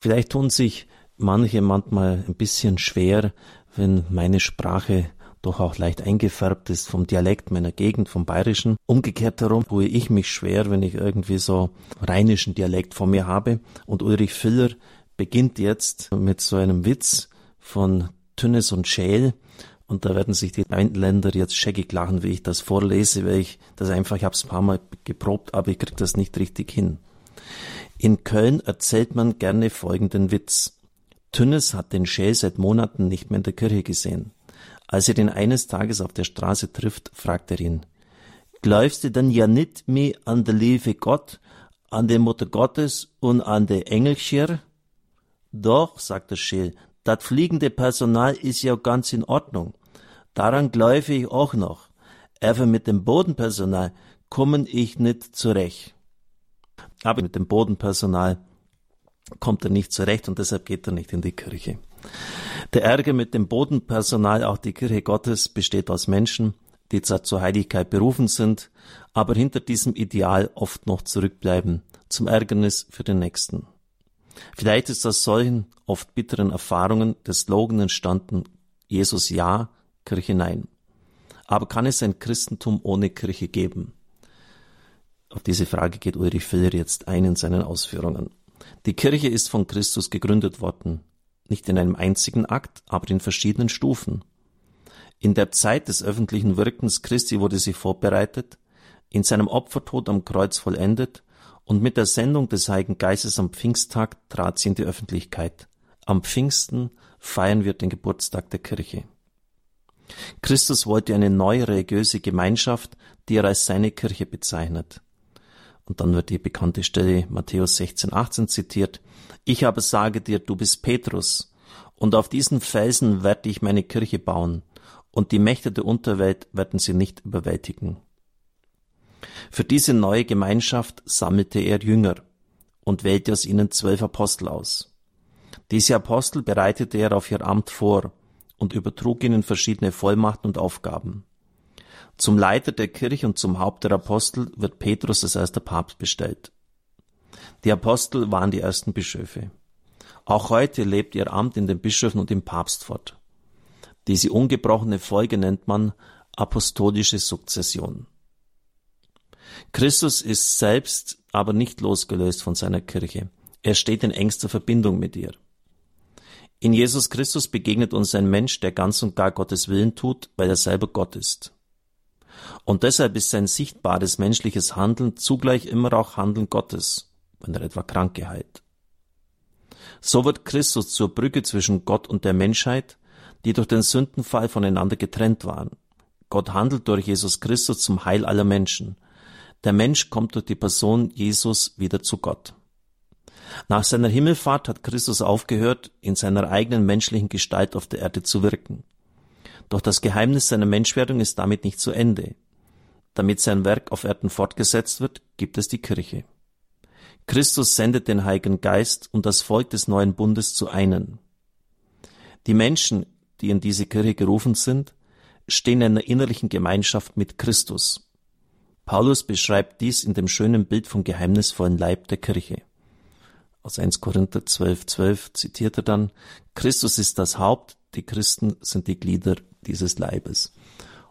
Vielleicht tun sich manche manchmal ein bisschen schwer, wenn meine Sprache doch auch leicht eingefärbt ist vom Dialekt meiner Gegend, vom Bayerischen. Umgekehrt herum tue ich mich schwer, wenn ich irgendwie so rheinischen Dialekt vor mir habe. Und Ulrich Filler beginnt jetzt mit so einem Witz von Tünnes und Schäl. Und da werden sich die Länder jetzt scheckig lachen, wie ich das vorlese, weil ich das einfach, ich habe es ein paar Mal geprobt, aber ich kriege das nicht richtig hin. In Köln erzählt man gerne folgenden Witz. Tünnes hat den Schäl seit Monaten nicht mehr in der Kirche gesehen. Als er ihn eines Tages auf der Straße trifft, fragt er ihn, Glaubst du denn ja nicht mehr an der liebe Gott, an die Mutter Gottes und an die Engelschir? Doch, sagt der Scheel, das fliegende Personal ist ja ganz in Ordnung. Daran glaube ich auch noch. Aber mit dem Bodenpersonal kommen ich nicht zurecht. Aber mit dem Bodenpersonal kommt er nicht zurecht und deshalb geht er nicht in die Kirche. Der Ärger mit dem Bodenpersonal, auch die Kirche Gottes, besteht aus Menschen, die zwar zur Heiligkeit berufen sind, aber hinter diesem Ideal oft noch zurückbleiben, zum Ärgernis für den Nächsten. Vielleicht ist aus solchen oft bitteren Erfahrungen der Slogan entstanden, Jesus ja, Kirche nein. Aber kann es ein Christentum ohne Kirche geben? Auf diese Frage geht Ulrich Filler jetzt ein in seinen Ausführungen. Die Kirche ist von Christus gegründet worden nicht in einem einzigen Akt, aber in verschiedenen Stufen. In der Zeit des öffentlichen Wirkens Christi wurde sie vorbereitet, in seinem Opfertod am Kreuz vollendet und mit der Sendung des Heiligen Geistes am Pfingsttag trat sie in die Öffentlichkeit. Am Pfingsten feiern wir den Geburtstag der Kirche. Christus wollte eine neue religiöse Gemeinschaft, die er als seine Kirche bezeichnet. Und dann wird die bekannte Stelle Matthäus 16, 18 zitiert. Ich aber sage dir, du bist Petrus, und auf diesen Felsen werde ich meine Kirche bauen, und die Mächte der Unterwelt werden sie nicht überwältigen. Für diese neue Gemeinschaft sammelte er Jünger und wählte aus ihnen zwölf Apostel aus. Diese Apostel bereitete er auf ihr Amt vor und übertrug ihnen verschiedene Vollmachten und Aufgaben. Zum Leiter der Kirche und zum Haupt der Apostel wird Petrus als erster Papst bestellt. Die Apostel waren die ersten Bischöfe. Auch heute lebt ihr Amt in den Bischöfen und dem Papst fort. Diese ungebrochene Folge nennt man apostolische Sukzession. Christus ist selbst aber nicht losgelöst von seiner Kirche. Er steht in engster Verbindung mit ihr. In Jesus Christus begegnet uns ein Mensch, der ganz und gar Gottes Willen tut, weil er selber Gott ist. Und deshalb ist sein sichtbares menschliches Handeln zugleich immer auch Handeln Gottes, wenn er etwa Kranke heilt. So wird Christus zur Brücke zwischen Gott und der Menschheit, die durch den Sündenfall voneinander getrennt waren. Gott handelt durch Jesus Christus zum Heil aller Menschen. Der Mensch kommt durch die Person Jesus wieder zu Gott. Nach seiner Himmelfahrt hat Christus aufgehört, in seiner eigenen menschlichen Gestalt auf der Erde zu wirken. Doch das Geheimnis seiner Menschwerdung ist damit nicht zu Ende. Damit sein Werk auf Erden fortgesetzt wird, gibt es die Kirche. Christus sendet den Heiligen Geist und das Volk des neuen Bundes zu einen. Die Menschen, die in diese Kirche gerufen sind, stehen in einer innerlichen Gemeinschaft mit Christus. Paulus beschreibt dies in dem schönen Bild vom geheimnisvollen Leib der Kirche. Aus 1 Korinther 12, 12 zitiert er dann, Christus ist das Haupt, die Christen sind die Glieder dieses Leibes.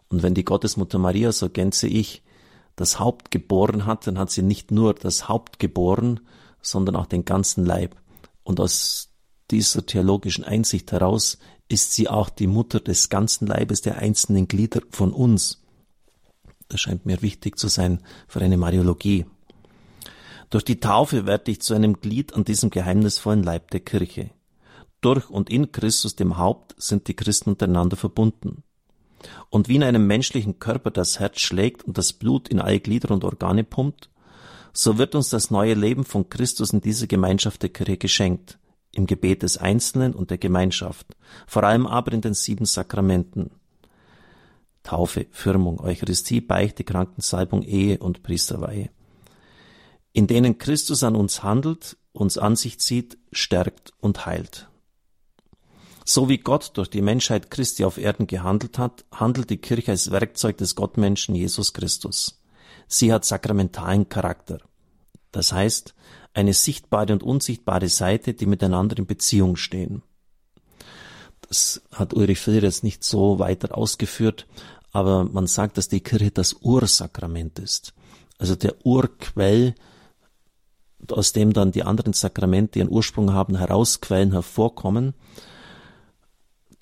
Und wenn die Gottesmutter Maria, so gänze ich, das Haupt geboren hat, dann hat sie nicht nur das Haupt geboren, sondern auch den ganzen Leib. Und aus dieser theologischen Einsicht heraus ist sie auch die Mutter des ganzen Leibes, der einzelnen Glieder von uns. Das scheint mir wichtig zu sein für eine Mariologie. Durch die Taufe werde ich zu einem Glied an diesem geheimnisvollen Leib der Kirche. Durch und in Christus, dem Haupt, sind die Christen untereinander verbunden. Und wie in einem menschlichen Körper das Herz schlägt und das Blut in alle Glieder und Organe pumpt, so wird uns das neue Leben von Christus in dieser Gemeinschaft der Kirche geschenkt, im Gebet des Einzelnen und der Gemeinschaft, vor allem aber in den sieben Sakramenten. Taufe, Firmung, Eucharistie, Beichte, Krankensalbung, Ehe und Priesterweihe. In denen Christus an uns handelt, uns an sich zieht, stärkt und heilt. So wie Gott durch die Menschheit Christi auf Erden gehandelt hat, handelt die Kirche als Werkzeug des Gottmenschen Jesus Christus. Sie hat sakramentalen Charakter. Das heißt, eine sichtbare und unsichtbare Seite, die miteinander in Beziehung stehen. Das hat Ulrich Filler jetzt nicht so weiter ausgeführt, aber man sagt, dass die Kirche das Ursakrament ist. Also der Urquell, aus dem dann die anderen Sakramente ihren Ursprung haben, herausquellen, hervorkommen.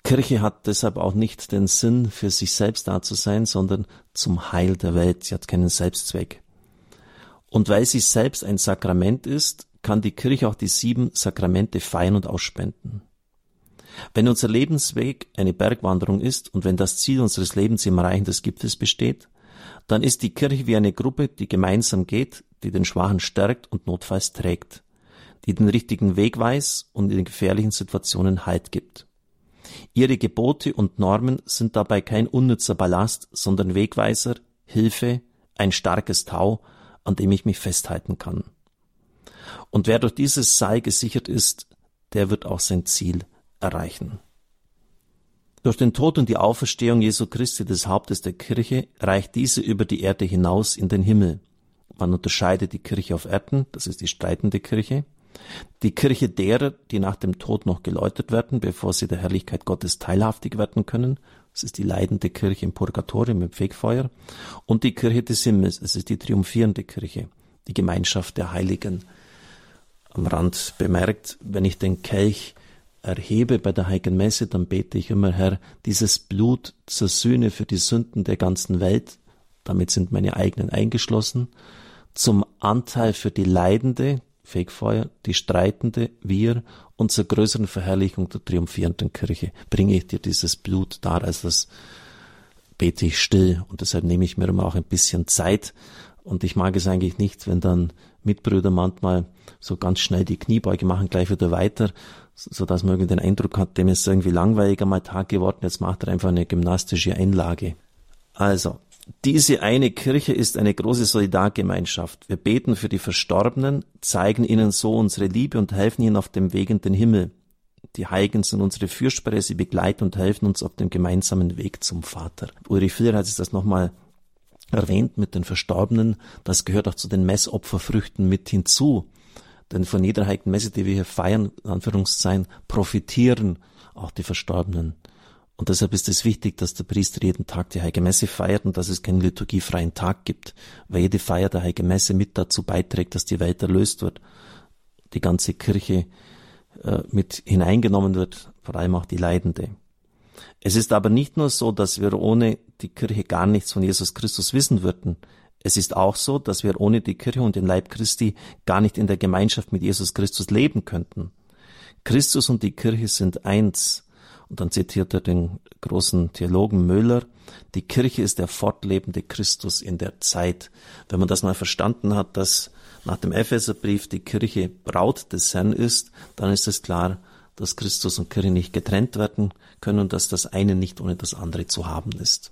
Kirche hat deshalb auch nicht den Sinn, für sich selbst da zu sein, sondern zum Heil der Welt. Sie hat keinen Selbstzweck. Und weil sie selbst ein Sakrament ist, kann die Kirche auch die sieben Sakramente feiern und ausspenden. Wenn unser Lebensweg eine Bergwanderung ist und wenn das Ziel unseres Lebens im Erreichen des Gipfels besteht, dann ist die Kirche wie eine Gruppe, die gemeinsam geht, die den Schwachen stärkt und notfalls trägt, die den richtigen Weg weiß und in gefährlichen Situationen Halt gibt. Ihre Gebote und Normen sind dabei kein unnützer Ballast, sondern Wegweiser, Hilfe, ein starkes Tau, an dem ich mich festhalten kann. Und wer durch dieses Seil gesichert ist, der wird auch sein Ziel erreichen. Durch den Tod und die Auferstehung Jesu Christi des Hauptes der Kirche reicht diese über die Erde hinaus in den Himmel. Man unterscheidet die Kirche auf Erden, das ist die streitende Kirche, die Kirche derer, die nach dem Tod noch geläutet werden, bevor sie der Herrlichkeit Gottes teilhaftig werden können, das ist die leidende Kirche im Purgatorium im Fegfeuer, und die Kirche des Himmels, es ist die triumphierende Kirche, die Gemeinschaft der Heiligen. Am Rand bemerkt, wenn ich den Kelch erhebe bei der Heiligen Messe, dann bete ich immer, Herr, dieses Blut zur Sühne für die Sünden der ganzen Welt, damit sind meine eigenen eingeschlossen, zum Anteil für die Leidende, Fegfeuer, die Streitende, wir und zur größeren Verherrlichung der triumphierenden Kirche bringe ich dir dieses Blut dar, also das bete ich still und deshalb nehme ich mir immer auch ein bisschen Zeit und ich mag es eigentlich nicht, wenn dann Mitbrüder manchmal so ganz schnell die Kniebeuge machen, gleich wieder weiter, so dass man irgendwie den Eindruck hat, dem ist irgendwie langweiliger mal Tag geworden, jetzt macht er einfach eine gymnastische Einlage. Also, diese eine Kirche ist eine große Solidargemeinschaft. Wir beten für die Verstorbenen, zeigen ihnen so unsere Liebe und helfen ihnen auf dem Weg in den Himmel. Die Heiligen sind unsere Fürsprecher, sie begleiten und helfen uns auf dem gemeinsamen Weg zum Vater. Ulrich Filler hat sich das nochmal erwähnt mit den Verstorbenen. Das gehört auch zu den Messopferfrüchten mit hinzu. Denn von jeder heiligen Messe, die wir hier feiern, in Anführungszeichen, profitieren auch die Verstorbenen. Und deshalb ist es wichtig, dass der Priester jeden Tag die Heilige Messe feiert und dass es keinen liturgiefreien Tag gibt, weil jede Feier der Heilige Messe mit dazu beiträgt, dass die Welt erlöst wird, die ganze Kirche äh, mit hineingenommen wird, vor allem auch die Leidende. Es ist aber nicht nur so, dass wir ohne die Kirche gar nichts von Jesus Christus wissen würden. Es ist auch so, dass wir ohne die Kirche und den Leib Christi gar nicht in der Gemeinschaft mit Jesus Christus leben könnten. Christus und die Kirche sind eins. Und dann zitiert er den großen Theologen Müller, die Kirche ist der fortlebende Christus in der Zeit. Wenn man das mal verstanden hat, dass nach dem Epheserbrief die Kirche Braut des Herrn ist, dann ist es klar, dass Christus und Kirche nicht getrennt werden können und dass das eine nicht ohne das andere zu haben ist.